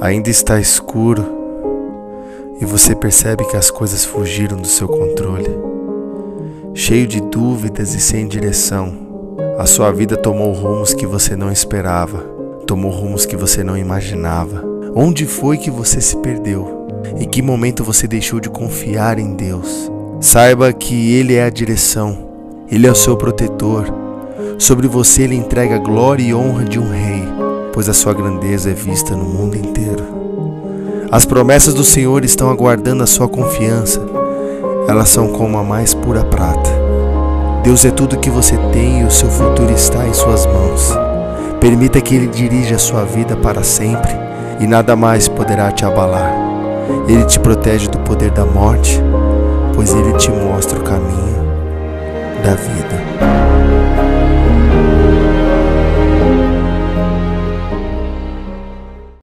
Ainda está escuro e você percebe que as coisas fugiram do seu controle. Cheio de dúvidas e sem direção, a sua vida tomou rumos que você não esperava, tomou rumos que você não imaginava. Onde foi que você se perdeu? Em que momento você deixou de confiar em Deus? Saiba que Ele é a direção, Ele é o seu protetor. Sobre você Ele entrega a glória e honra de um rei pois a sua grandeza é vista no mundo inteiro. As promessas do Senhor estão aguardando a sua confiança, elas são como a mais pura prata. Deus é tudo que você tem e o seu futuro está em suas mãos. Permita que Ele dirija a sua vida para sempre e nada mais poderá te abalar. Ele te protege do poder da morte, pois Ele te mostra o caminho da vida.